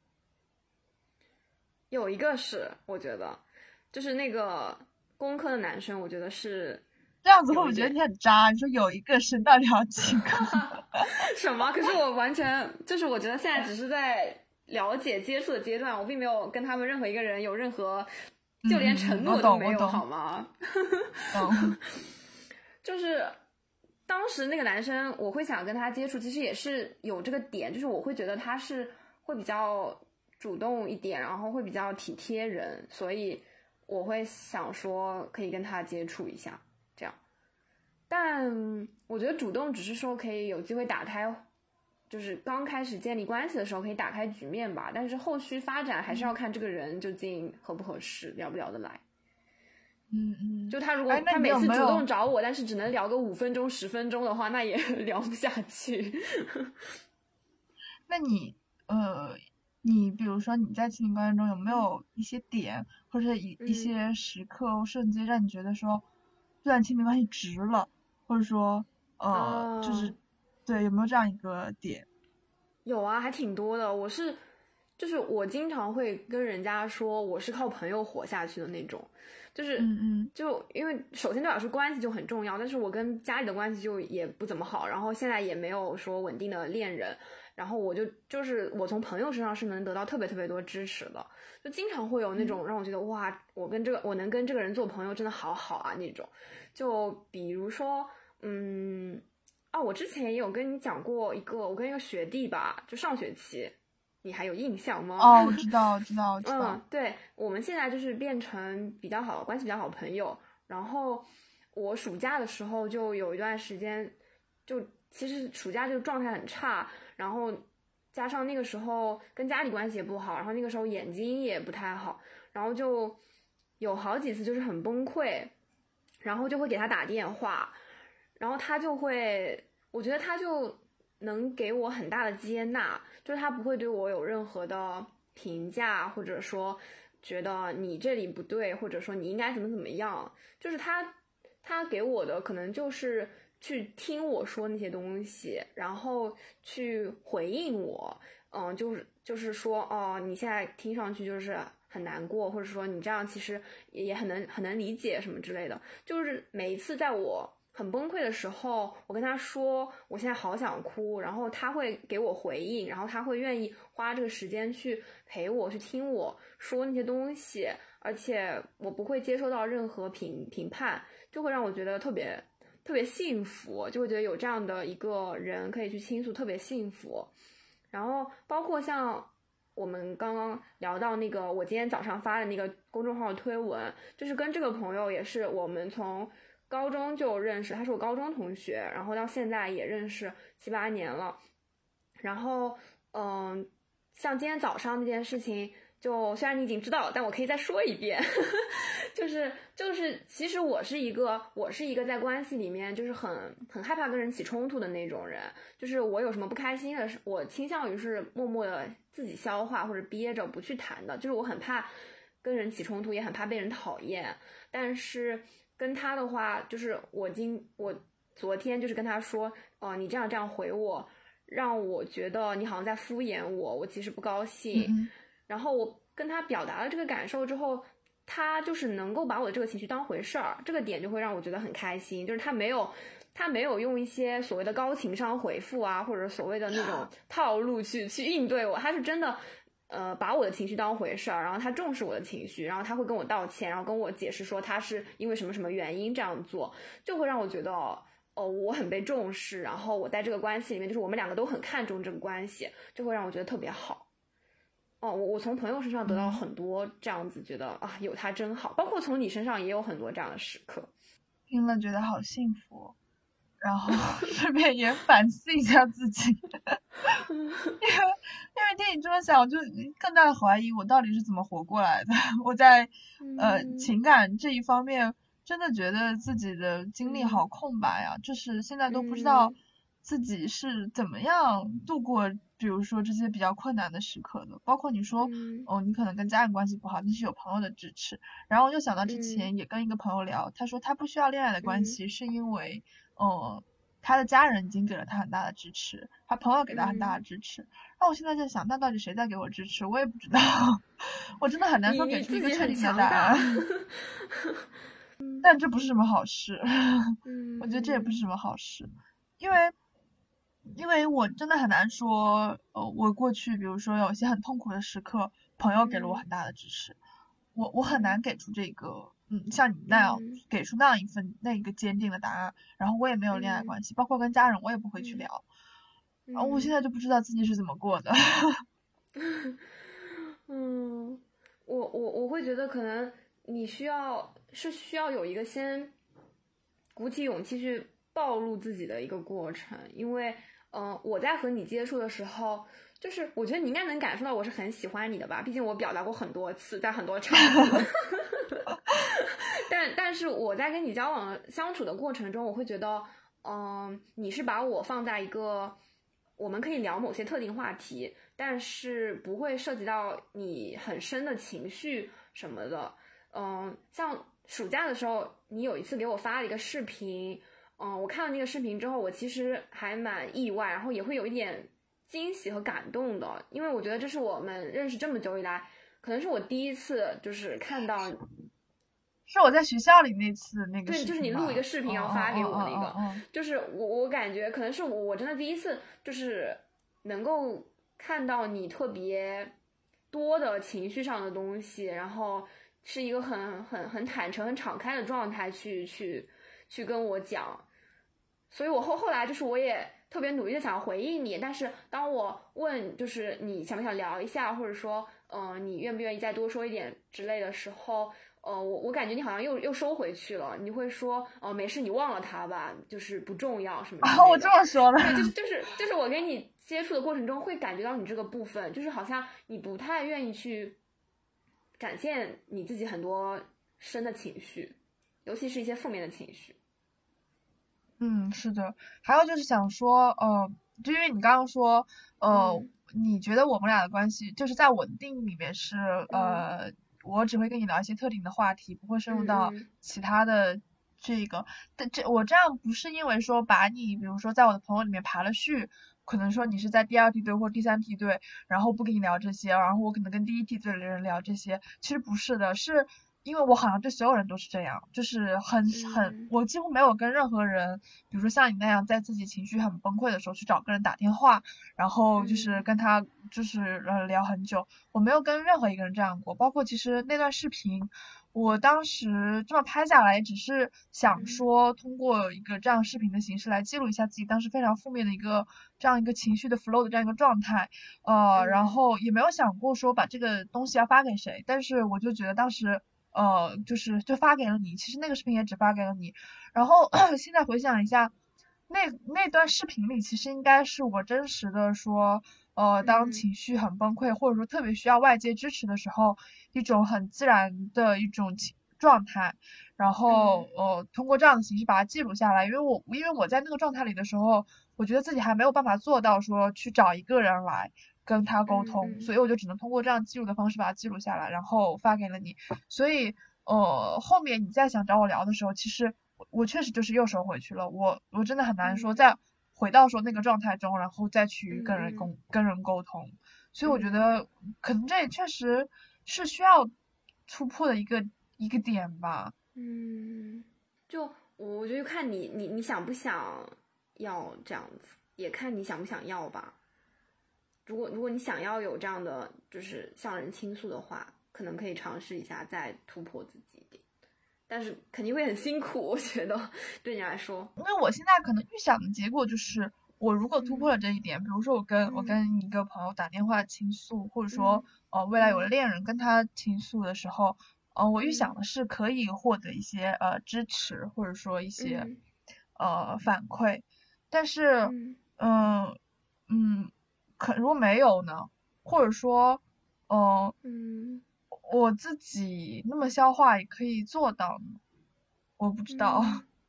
有一个是，我觉得就是那个工科的男生，我觉得是这样子。会不会觉得你很渣？你说有一个是到底要几个？什么？可是我完全就是我觉得现在只是在了解接触的阶段，我并没有跟他们任何一个人有任何，就连承诺都没有，好吗？就是当时那个男生，我会想跟他接触，其实也是有这个点，就是我会觉得他是会比较主动一点，然后会比较体贴人，所以我会想说可以跟他接触一下，这样。但我觉得主动只是说可以有机会打开，就是刚开始建立关系的时候可以打开局面吧，但是后续发展还是要看这个人究竟合不合适，聊不聊得来。嗯嗯，就他如果他每次主动找我，但是只能聊个五分钟十分钟的话，那也 聊不下去。那你呃，你比如说你在亲密关系中有没有一些点，或者一一些时刻瞬间，让你觉得说这段亲密关系值了，或者说呃，就是对有没有这样一个点？有啊，还挺多的。我是就是我经常会跟人家说，我是靠朋友活下去的那种。就是，嗯嗯，就因为首先对我来说关系就很重要，但是我跟家里的关系就也不怎么好，然后现在也没有说稳定的恋人，然后我就就是我从朋友身上是能得到特别特别多支持的，就经常会有那种让我觉得哇，我跟这个我能跟这个人做朋友真的好好啊那种，就比如说，嗯，啊，我之前也有跟你讲过一个，我跟一个学弟吧，就上学期。你还有印象吗？哦，我知道，知道，知道。嗯，对，我们现在就是变成比较好关系比较好朋友。然后我暑假的时候就有一段时间，就其实暑假就状态很差，然后加上那个时候跟家里关系也不好，然后那个时候眼睛也不太好，然后就有好几次就是很崩溃，然后就会给他打电话，然后他就会，我觉得他就。能给我很大的接纳，就是他不会对我有任何的评价，或者说觉得你这里不对，或者说你应该怎么怎么样，就是他他给我的可能就是去听我说那些东西，然后去回应我，嗯，就是就是说哦，你现在听上去就是很难过，或者说你这样其实也很能很能理解什么之类的，就是每一次在我。很崩溃的时候，我跟他说我现在好想哭，然后他会给我回应，然后他会愿意花这个时间去陪我，去听我说那些东西，而且我不会接收到任何评评判，就会让我觉得特别特别幸福，就会觉得有这样的一个人可以去倾诉，特别幸福。然后包括像我们刚刚聊到那个，我今天早上发的那个公众号推文，就是跟这个朋友也是我们从。高中就认识，他是我高中同学，然后到现在也认识七八年了。然后，嗯，像今天早上那件事情，就虽然你已经知道了，但我可以再说一遍，就 是就是，其实我是一个我是一个在关系里面就是很很害怕跟人起冲突的那种人，就是我有什么不开心的事，我倾向于是默默的自己消化或者憋着不去谈的，就是我很怕跟人起冲突，也很怕被人讨厌，但是。跟他的话，就是我今我昨天就是跟他说，哦，你这样这样回我，让我觉得你好像在敷衍我，我其实不高兴。然后我跟他表达了这个感受之后，他就是能够把我的这个情绪当回事儿，这个点就会让我觉得很开心。就是他没有他没有用一些所谓的高情商回复啊，或者所谓的那种套路去去应对我，他是真的。呃，把我的情绪当回事儿，然后他重视我的情绪，然后他会跟我道歉，然后跟我解释说他是因为什么什么原因这样做，就会让我觉得哦，我很被重视，然后我在这个关系里面，就是我们两个都很看重这个关系，就会让我觉得特别好。哦，我我从朋友身上得到很多这样子，觉得啊，有他真好，包括从你身上也有很多这样的时刻，听了觉得好幸福。然后顺便也反思一下自己，因为因为听你这么想，我就更大的怀疑我到底是怎么活过来的。我在呃情感这一方面真的觉得自己的经历好空白啊，就是现在都不知道自己是怎么样度过，比如说这些比较困难的时刻的。包括你说哦，你可能跟家人关系不好，但是有朋友的支持。然后我就想到之前也跟一个朋友聊，他说他不需要恋爱的关系，是因为。哦，他的家人已经给了他很大的支持，他朋友给他很大的支持。那我现在在想，那到底谁在给我支持？我也不知道，我真的很难说给出一个确定的答案。但这不是什么好事，我觉得这也不是什么好事，因为，因为我真的很难说，呃，我过去比如说有一些很痛苦的时刻，朋友给了我很大的支持，我我很难给出这个。嗯，像你那样给出那样一份那一个坚定的答案，然后我也没有恋爱关系，包括跟家人我也不会去聊，然后我现在就不知道自己是怎么过的。嗯，我我我会觉得可能你需要是需要有一个先鼓起勇气去暴露自己的一个过程，因为嗯我在和你接触的时候，就是我觉得你应该能感受到我是很喜欢你的吧，毕竟我表达过很多次，在很多场合。但但是我在跟你交往相处的过程中，我会觉得，嗯，你是把我放在一个我们可以聊某些特定话题，但是不会涉及到你很深的情绪什么的。嗯，像暑假的时候，你有一次给我发了一个视频，嗯，我看了那个视频之后，我其实还蛮意外，然后也会有一点惊喜和感动的，因为我觉得这是我们认识这么久以来，可能是我第一次就是看到。是我在学校里那次那个对，就是你录一个视频然后发给我那个，就是我我感觉可能是我真的第一次就是能够看到你特别多的情绪上的东西，然后是一个很很很坦诚、很敞开的状态去去去跟我讲，所以我后后来就是我也特别努力的想要回应你，但是当我问就是你想不想聊一下，或者说嗯你愿不愿意再多说一点之类的时候。呃，我我感觉你好像又又收回去了。你会说，哦，没事，你忘了他吧，就是不重要什么的。我这么说的。对，就是就是就是我跟你接触的过程中，会感觉到你这个部分，就是好像你不太愿意去展现你自己很多深的情绪，尤其是一些负面的情绪。嗯，是的。还有就是想说，呃，就因为你刚刚说，呃，你觉得我们俩的关系，就是在我的定义里面是，呃，我只会跟你聊一些特定的话题，不会深入到其他的这个。但这我这样不是因为说把你，比如说在我的朋友里面排了序，可能说你是在第二梯队或第三梯队，然后不跟你聊这些，然后我可能跟第一梯队的人聊这些，其实不是的，是。因为我好像对所有人都是这样，就是很很，我几乎没有跟任何人，比如说像你那样，在自己情绪很崩溃的时候去找个人打电话，然后就是跟他就是呃聊很久，我没有跟任何一个人这样过。包括其实那段视频，我当时这么拍下来，只是想说通过一个这样视频的形式来记录一下自己当时非常负面的一个这样一个情绪的 flow 的这样一个状态，呃，然后也没有想过说把这个东西要发给谁，但是我就觉得当时。呃，就是就发给了你，其实那个视频也只发给了你。然后 现在回想一下，那那段视频里其实应该是我真实的说，呃，当情绪很崩溃或者说特别需要外界支持的时候，一种很自然的一种情状态。然后呃，通过这样的形式把它记录下来，因为我因为我在那个状态里的时候，我觉得自己还没有办法做到说去找一个人来。跟他沟通，所以我就只能通过这样记录的方式把它记录下来，然后发给了你。所以，呃，后面你再想找我聊的时候，其实我确实就是又收回去了。我我真的很难说再回到说那个状态中，然后再去跟人沟跟人沟通。所以我觉得可能这也确实是需要突破的一个一个点吧。嗯，就我觉得看你你你想不想要这样子，也看你想不想要吧。如果如果你想要有这样的就是向人倾诉的话，可能可以尝试一下再突破自己一点，但是肯定会很辛苦，我觉得对你来说。因为我现在可能预想的结果就是，我如果突破了这一点，比如说我跟我跟一个朋友打电话倾诉，或者说呃未来有了恋人跟他倾诉的时候，呃我预想的是可以获得一些呃支持或者说一些呃反馈，但是嗯。嗯。可如果没有呢？或者说，嗯嗯，我自己那么消化也可以做到呢？我不知道，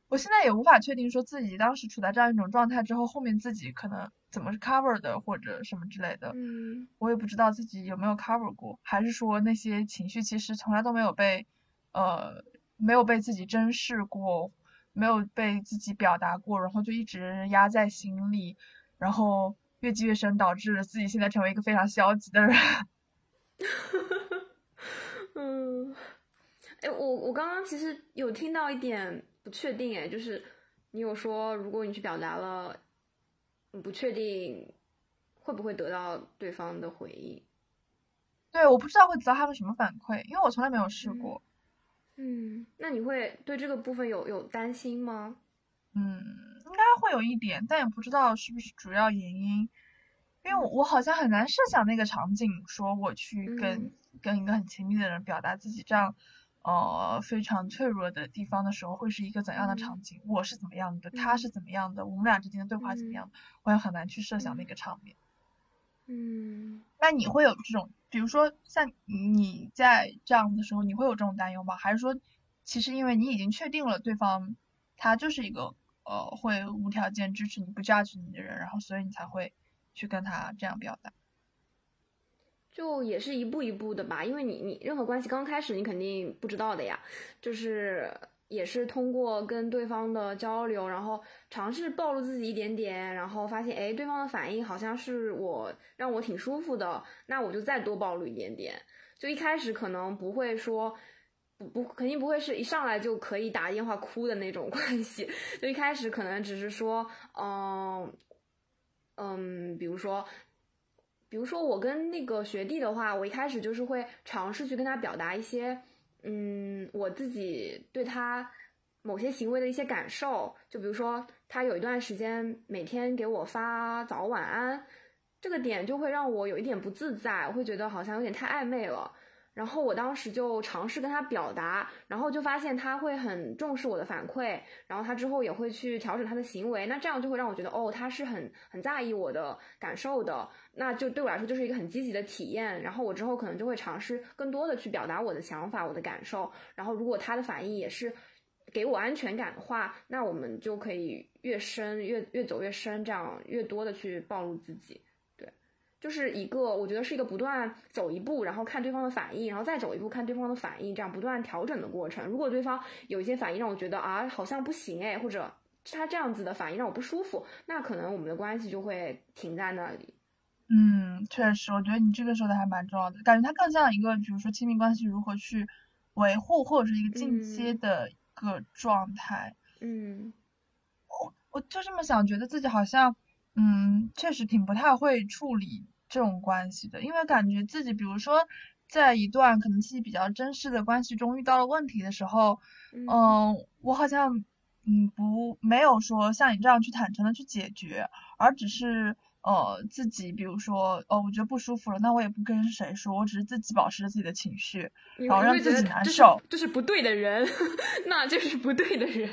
我现在也无法确定说自己当时处在这样一种状态之后，后面自己可能怎么是 cover 的或者什么之类的。嗯，我也不知道自己有没有 cover 过，还是说那些情绪其实从来都没有被呃没有被自己珍视过，没有被自己表达过，然后就一直压在心里，然后。越积越深，导致自己现在成为一个非常消极的人。嗯，哎，我我刚刚其实有听到一点不确定，哎，就是你有说，如果你去表达了，你不确定会不会得到对方的回应。对，我不知道会得到他们什么反馈，因为我从来没有试过。嗯，那你会对这个部分有有担心吗？嗯。应该会有一点，但也不知道是不是主要原因，因为我我好像很难设想那个场景，说我去跟跟一个很亲密的人表达自己这样，呃非常脆弱的地方的时候，会是一个怎样的场景？我是怎么样的，他是怎么样的，我们俩之间的对话怎么样？我也很难去设想那个场面。嗯，那你会有这种，比如说像你在这样的时候，你会有这种担忧吗？还是说，其实因为你已经确定了对方，他就是一个。呃，会无条件支持你不 judge 你的人，然后所以你才会去跟他这样表达，就也是一步一步的吧，因为你你任何关系刚开始你肯定不知道的呀，就是也是通过跟对方的交流，然后尝试暴露自己一点点，然后发现哎对方的反应好像是我让我挺舒服的，那我就再多暴露一点点，就一开始可能不会说。不不，肯定不会是一上来就可以打电话哭的那种 关系。就一开始可能只是说，嗯嗯，比如说，比如说我跟那个学弟的话，我一开始就是会尝试去跟他表达一些，嗯，我自己对他某些行为的一些感受。就比如说，他有一段时间每天给我发早晚安，这个点就会让我有一点不自在，我会觉得好像有点太暧昧了。然后我当时就尝试跟他表达，然后就发现他会很重视我的反馈，然后他之后也会去调整他的行为，那这样就会让我觉得，哦，他是很很在意我的感受的，那就对我来说就是一个很积极的体验。然后我之后可能就会尝试更多的去表达我的想法、我的感受，然后如果他的反应也是给我安全感的话，那我们就可以越深越越走越深，这样越多的去暴露自己。对，就是一个我觉得是一个不断走一步，然后看对方的反应，然后再走一步看对方的反应，这样不断调整的过程。如果对方有一些反应让我觉得啊好像不行哎，或者他这样子的反应让我不舒服，那可能我们的关系就会停在那里。嗯，确实，我觉得你这个说的还蛮重要的，感觉它更像一个，比如说亲密关系如何去维护，或者是一个进阶的一个状态。嗯，我我就这么想，觉得自己好像，嗯，确实挺不太会处理这种关系的，因为感觉自己，比如说在一段可能自己比较珍视的关系中遇到了问题的时候，嗯，我好像，嗯，不没有说像你这样去坦诚的去解决，而只是。呃，自己比如说，哦，我觉得不舒服了，那我也不跟谁说，我只是自己保持着自己的情绪，然后让自己难受，这是不对的人，那就是不对的人。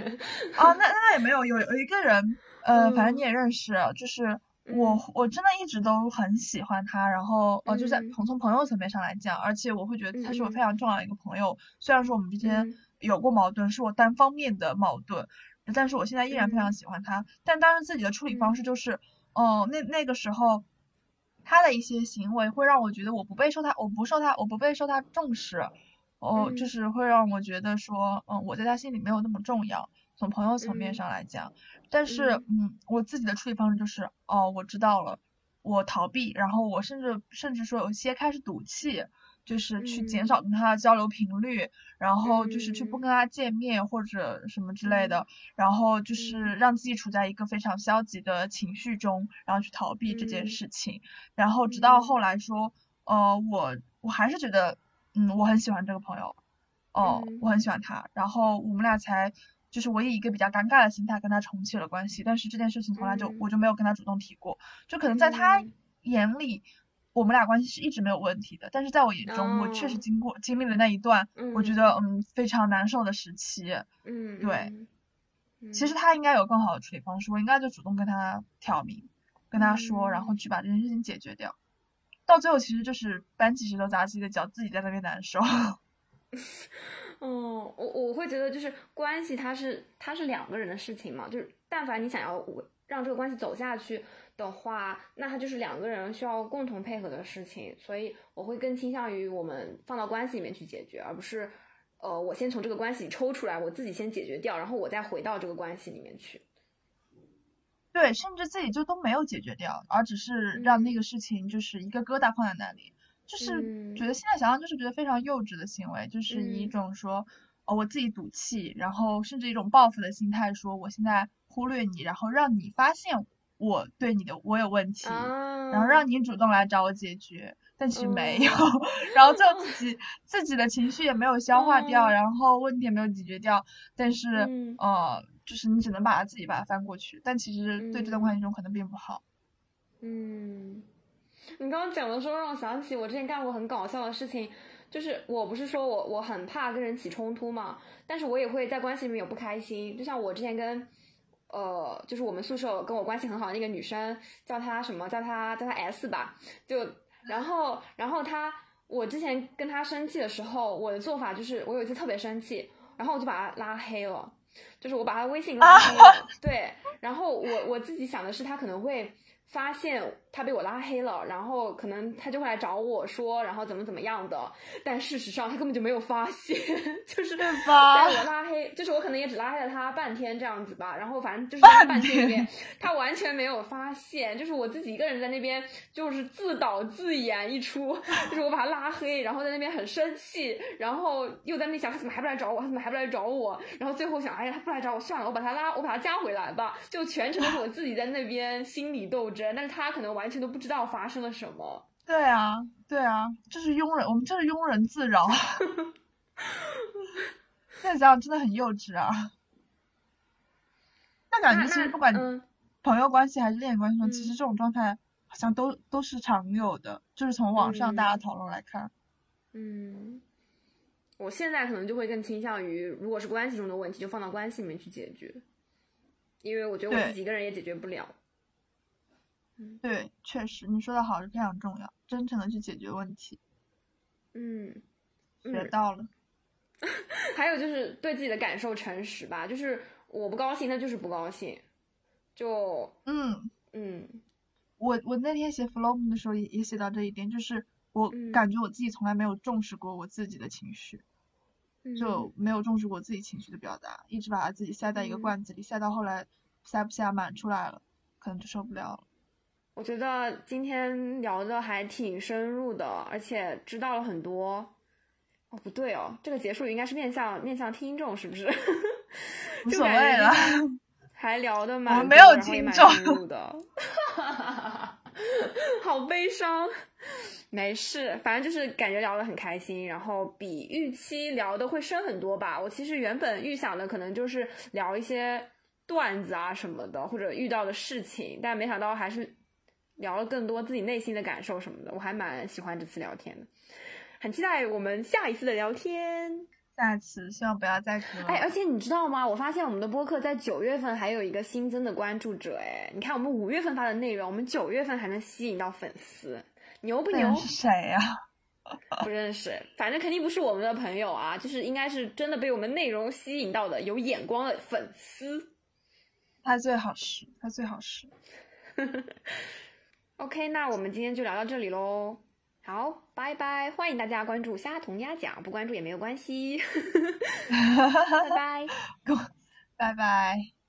啊，那那也没有，有有一个人，呃，反正你也认识，就是我，我真的一直都很喜欢他，然后呃，就在从从朋友层面上来讲，而且我会觉得他是我非常重要的一个朋友，虽然说我们之间有过矛盾，是我单方面的矛盾，但是我现在依然非常喜欢他，但当时自己的处理方式就是。哦，那那个时候，他的一些行为会让我觉得我不被受他，我不受他，我不被受他重视，哦，就是会让我觉得说，嗯，我在他心里没有那么重要。从朋友层面上来讲，但是，嗯，我自己的处理方式就是，哦，我知道了，我逃避，然后我甚至甚至说有些开始赌气。就是去减少跟他的交流频率，然后就是去不跟他见面或者什么之类的，然后就是让自己处在一个非常消极的情绪中，然后去逃避这件事情，然后直到后来说，呃，我我还是觉得，嗯，我很喜欢这个朋友，哦，我很喜欢他，然后我们俩才就是我以一个比较尴尬的心态跟他重启了关系，但是这件事情从来就我就没有跟他主动提过，就可能在他眼里。我们俩关系是一直没有问题的，但是在我眼中，我确实经过经历了那一段，我觉得嗯非常难受的时期。嗯，对。其实他应该有更好的处理方式，我应该就主动跟他挑明，跟他说，然后去把这件事情解决掉。到最后其实就是搬起石头砸自己的脚，自己在那边难受。哦，我我会觉得就是关系，它是它是两个人的事情嘛，就是但凡你想要我让这个关系走下去。的话，那它就是两个人需要共同配合的事情，所以我会更倾向于我们放到关系里面去解决，而不是，呃，我先从这个关系抽出来，我自己先解决掉，然后我再回到这个关系里面去。对，甚至自己就都没有解决掉，而只是让那个事情就是一个疙瘩放在那里，就是觉得现在想想就是觉得非常幼稚的行为，就是以一种说，哦，我自己赌气，然后甚至一种报复的心态，说我现在忽略你，然后让你发现。我对你的我有问题，然后让你主动来找我解决，但其实没有，然后最后自己自己的情绪也没有消化掉，然后问题也没有解决掉，但是呃，就是你只能把它自己把它翻过去，但其实对这段关系中可能并不好。嗯，你刚刚讲的时候让我想起我之前干过很搞笑的事情，就是我不是说我我很怕跟人起冲突嘛，但是我也会在关系里面有不开心，就像我之前跟。呃，就是我们宿舍跟我关系很好的那个女生，叫她什么？叫她叫她 S 吧。就然后然后她，我之前跟她生气的时候，我的做法就是，我有一次特别生气，然后我就把她拉黑了，就是我把她微信拉黑了。对，然后我我自己想的是，她可能会。发现他被我拉黑了，然后可能他就会来找我说，然后怎么怎么样的。但事实上他根本就没有发现，就是在 我拉黑，就是我可能也只拉黑了他半天这样子吧。然后反正就是在半天里面，他完全没有发现，就是我自己一个人在那边就是自导自演一出，就是我把他拉黑，然后在那边很生气，然后又在那想他怎么还不来找我，他怎么还不来找我？然后最后想，哎呀，他不来找我算了，我把他拉，我把他加回来吧。就全程都是我自己在那边心理斗争。但是他可能完全都不知道发生了什么。对啊，对啊，这是庸人，我们这是庸人自扰。现在想想真的很幼稚啊。那感觉其实不管朋友关系还是恋爱关系中，其实这种状态好像都都是常有的，就是从网上大家讨论来看。嗯，我现在可能就会更倾向于，如果是关系中的问题，就放到关系里面去解决，因为我觉得我自己一个人也解决不了。对，确实你说的好是非常重要，真诚的去解决问题。嗯，学到了。还有就是对自己的感受诚实吧，就是我不高兴，那就是不高兴，就嗯嗯我我那天写 vlog 的时候也也写到这一点，就是我嗯感觉我自己从来没有重视过我自己的情绪，嗯就没有重视过自己情绪的表达，一直把自己塞在一个嗯罐子里，塞到后来塞不下满出来了，可能就受不了了。我觉得今天聊的还挺深入的，而且知道了很多。哦，不对哦，这个结束语应该是面向面向听众，是不是？无所谓了，还聊的蛮，我们没有听众的，好悲伤。没事，反正就是感觉聊得很开心，然后比预期聊的会深很多吧。我其实原本预想的可能就是聊一些段子啊什么的，或者遇到的事情，但没想到还是聊了更多自己内心的感受什么的。我还蛮喜欢这次聊天的，很期待我们下一次的聊天。下次希望不要再隔了。哎，而且你知道吗？我发现我们的播客在九月份还有一个新增的关注者。哎，你看我们五月份发的内容，我们九月份还能吸引到粉丝，牛不牛？是谁呀、不认识，反正肯定不是我们的朋友啊，就是应该是真的被我们内容吸引到的有眼光的粉丝。他最好是，他最好是。OK，那我们今天就聊到这里喽。好，拜拜！欢迎大家关注虾同鸭讲，不关注也没有关系。拜拜。拜拜。